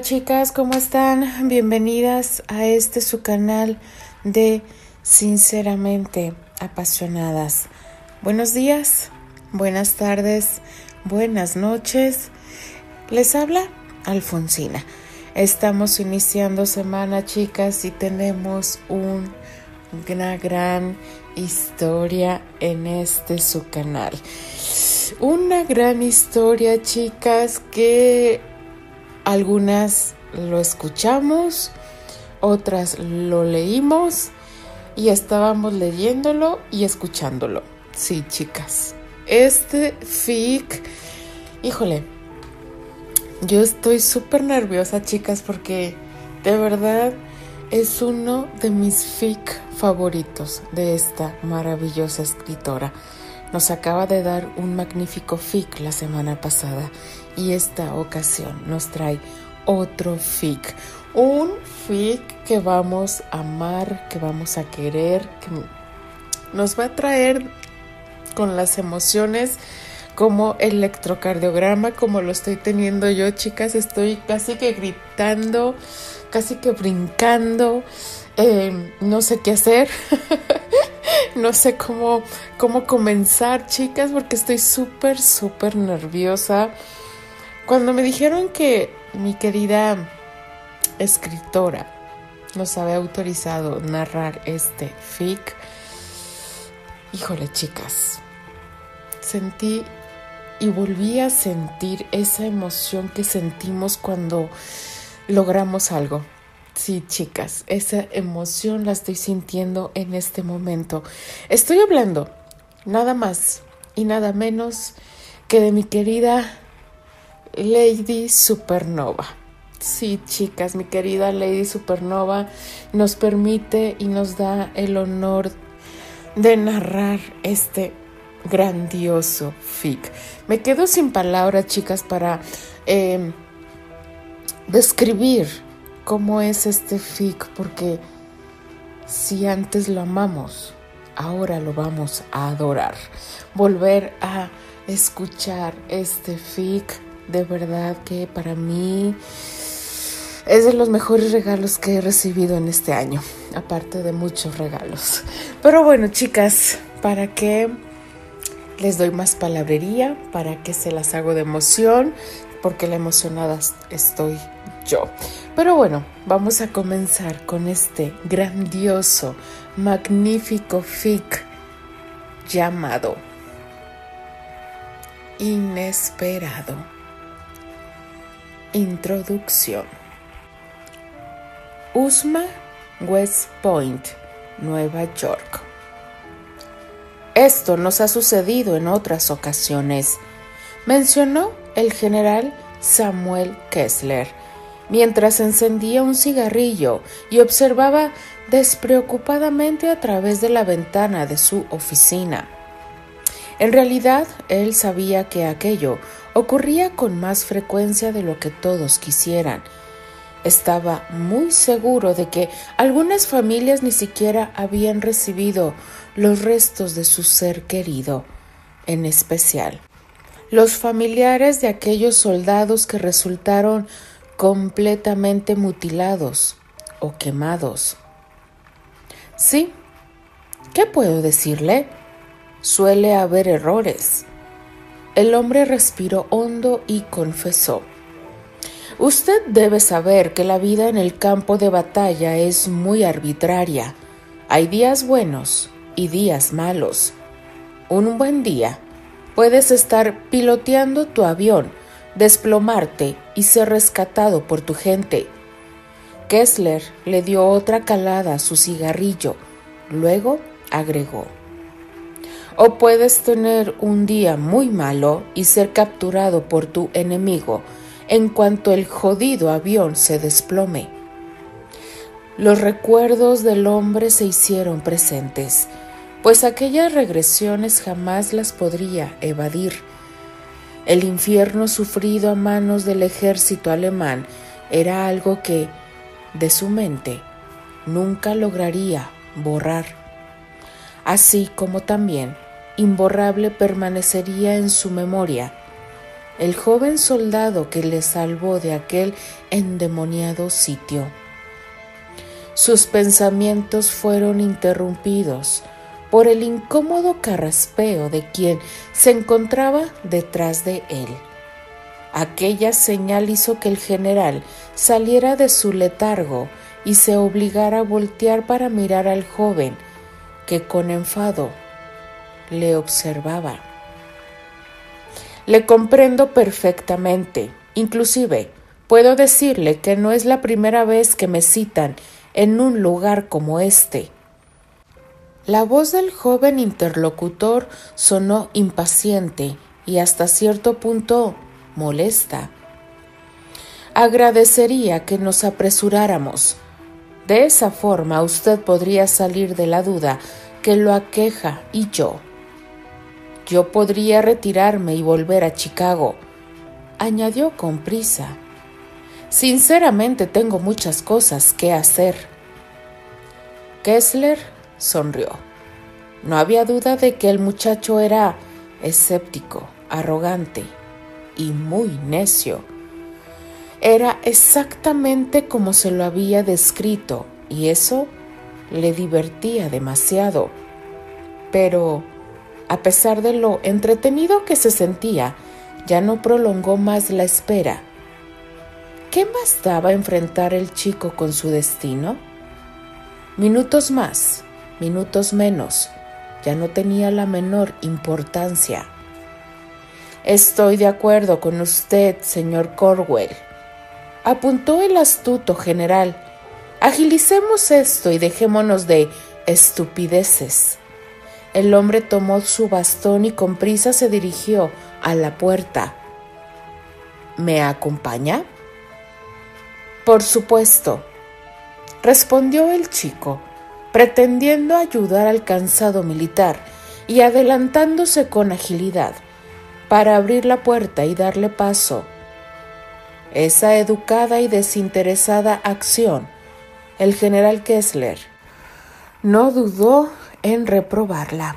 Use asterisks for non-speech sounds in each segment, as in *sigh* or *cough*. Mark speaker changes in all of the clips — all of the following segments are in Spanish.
Speaker 1: Chicas, ¿cómo están? Bienvenidas a este su canal de Sinceramente Apasionadas. Buenos días, buenas tardes, buenas noches. Les habla Alfonsina. Estamos iniciando semana chicas y tenemos una gran historia en este su canal. Una gran historia chicas que algunas lo escuchamos, otras lo leímos y estábamos leyéndolo y escuchándolo. Sí, chicas. Este fic, híjole, yo estoy súper nerviosa, chicas, porque de verdad es uno de mis fic favoritos de esta maravillosa escritora. Nos acaba de dar un magnífico fic la semana pasada y esta ocasión nos trae otro fic. Un fic que vamos a amar, que vamos a querer, que nos va a traer con las emociones como electrocardiograma, como lo estoy teniendo yo, chicas. Estoy casi que gritando, casi que brincando. Eh, no sé qué hacer. *laughs* no sé cómo, cómo comenzar, chicas, porque estoy súper, súper nerviosa. Cuando me dijeron que mi querida escritora nos había autorizado narrar este fic, híjole chicas, sentí y volví a sentir esa emoción que sentimos cuando logramos algo. Sí, chicas, esa emoción la estoy sintiendo en este momento. Estoy hablando nada más y nada menos que de mi querida Lady Supernova. Sí, chicas, mi querida Lady Supernova nos permite y nos da el honor de narrar este grandioso fic. Me quedo sin palabras, chicas, para eh, describir cómo es este fic, porque si antes lo amamos, ahora lo vamos a adorar. Volver a escuchar este fic de verdad que para mí es de los mejores regalos que he recibido en este año, aparte de muchos regalos. Pero bueno, chicas, ¿para qué les doy más palabrería? ¿Para qué se las hago de emoción? Porque la emocionada estoy yo. Pero bueno, vamos a comenzar con este grandioso, magnífico fic llamado Inesperado. Introducción. Usma, West Point, Nueva York. Esto nos ha sucedido en otras ocasiones, mencionó el general Samuel Kessler, mientras encendía un cigarrillo y observaba despreocupadamente a través de la ventana de su oficina. En realidad, él sabía que aquello ocurría con más frecuencia de lo que todos quisieran. Estaba muy seguro de que algunas familias ni siquiera habían recibido los restos de su ser querido, en especial los familiares de aquellos soldados que resultaron completamente mutilados o quemados. Sí, ¿qué puedo decirle? Suele haber errores. El hombre respiró hondo y confesó. Usted debe saber que la vida en el campo de batalla es muy arbitraria. Hay días buenos y días malos. Un buen día puedes estar piloteando tu avión, desplomarte y ser rescatado por tu gente. Kessler le dio otra calada a su cigarrillo. Luego agregó. O puedes tener un día muy malo y ser capturado por tu enemigo en cuanto el jodido avión se desplome. Los recuerdos del hombre se hicieron presentes, pues aquellas regresiones jamás las podría evadir. El infierno sufrido a manos del ejército alemán era algo que, de su mente, nunca lograría borrar, así como también imborrable permanecería en su memoria el joven soldado que le salvó de aquel endemoniado sitio. Sus pensamientos fueron interrumpidos por el incómodo carraspeo de quien se encontraba detrás de él. Aquella señal hizo que el general saliera de su letargo y se obligara a voltear para mirar al joven, que con enfado le observaba. Le comprendo perfectamente, inclusive puedo decirle que no es la primera vez que me citan en un lugar como este. La voz del joven interlocutor sonó impaciente y hasta cierto punto molesta. Agradecería que nos apresuráramos. De esa forma usted podría salir de la duda que lo aqueja y yo. Yo podría retirarme y volver a Chicago, añadió con prisa. Sinceramente tengo muchas cosas que hacer. Kessler sonrió. No había duda de que el muchacho era escéptico, arrogante y muy necio. Era exactamente como se lo había descrito y eso le divertía demasiado. Pero, a pesar de lo entretenido que se sentía, ya no prolongó más la espera. ¿Qué más daba enfrentar el chico con su destino? Minutos más, minutos menos, ya no tenía la menor importancia. Estoy de acuerdo con usted, señor Corwell, apuntó el astuto general Agilicemos esto y dejémonos de estupideces. El hombre tomó su bastón y con prisa se dirigió a la puerta. ¿Me acompaña? Por supuesto, respondió el chico, pretendiendo ayudar al cansado militar y adelantándose con agilidad para abrir la puerta y darle paso. Esa educada y desinteresada acción el general Kessler no dudó en reprobarla.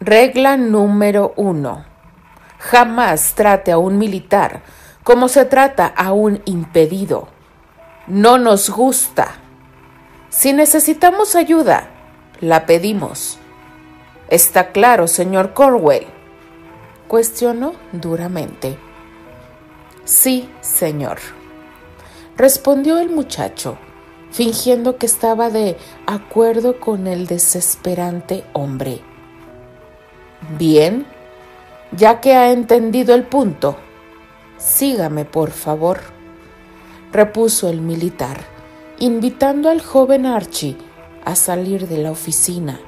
Speaker 1: Regla número uno. Jamás trate a un militar como se trata a un impedido. No nos gusta. Si necesitamos ayuda, la pedimos. ¿Está claro, señor Corwell? Cuestionó duramente. Sí, señor, respondió el muchacho, fingiendo que estaba de acuerdo con el desesperante hombre. Bien, ya que ha entendido el punto, sígame, por favor, repuso el militar, invitando al joven Archie a salir de la oficina.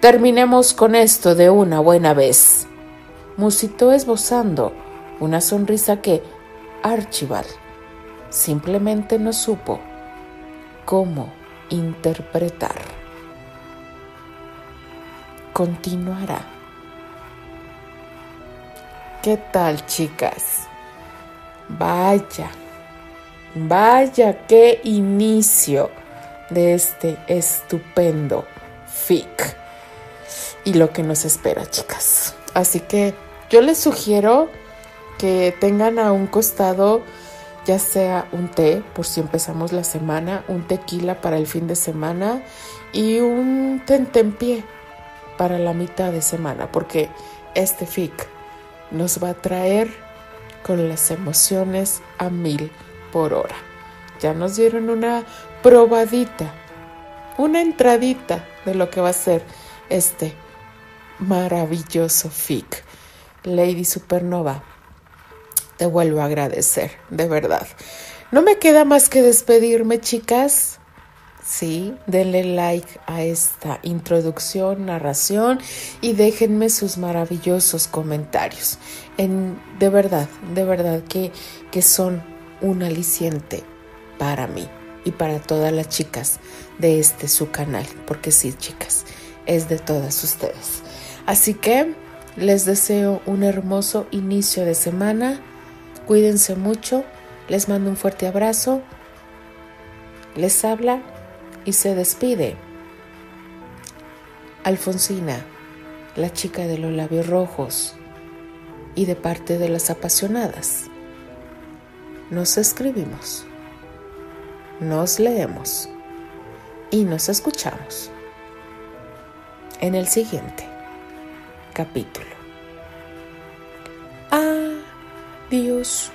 Speaker 1: Terminemos con esto de una buena vez, musitó esbozando una sonrisa que Archibald simplemente no supo cómo interpretar. Continuará. ¿Qué tal, chicas? Vaya, vaya, qué inicio de este estupendo FIC y lo que nos espera, chicas. Así que yo les sugiero que tengan a un costado ya sea un té por si empezamos la semana, un tequila para el fin de semana y un tentempié para la mitad de semana, porque este FIC nos va a traer con las emociones a mil por hora. Ya nos dieron una probadita, una entradita de lo que va a ser este maravilloso FIC. Lady Supernova te vuelvo a agradecer, de verdad. No me queda más que despedirme, chicas. Sí, denle like a esta introducción, narración y déjenme sus maravillosos comentarios. En, de verdad, de verdad que, que son un aliciente para mí y para todas las chicas de este su canal, porque sí, chicas, es de todas ustedes. Así que les deseo un hermoso inicio de semana Cuídense mucho, les mando un fuerte abrazo, les habla y se despide. Alfonsina, la chica de los labios rojos. y de parte de las apasionadas. Nos escribimos, nos leemos y nos escuchamos en el siguiente capítulo. Adiós.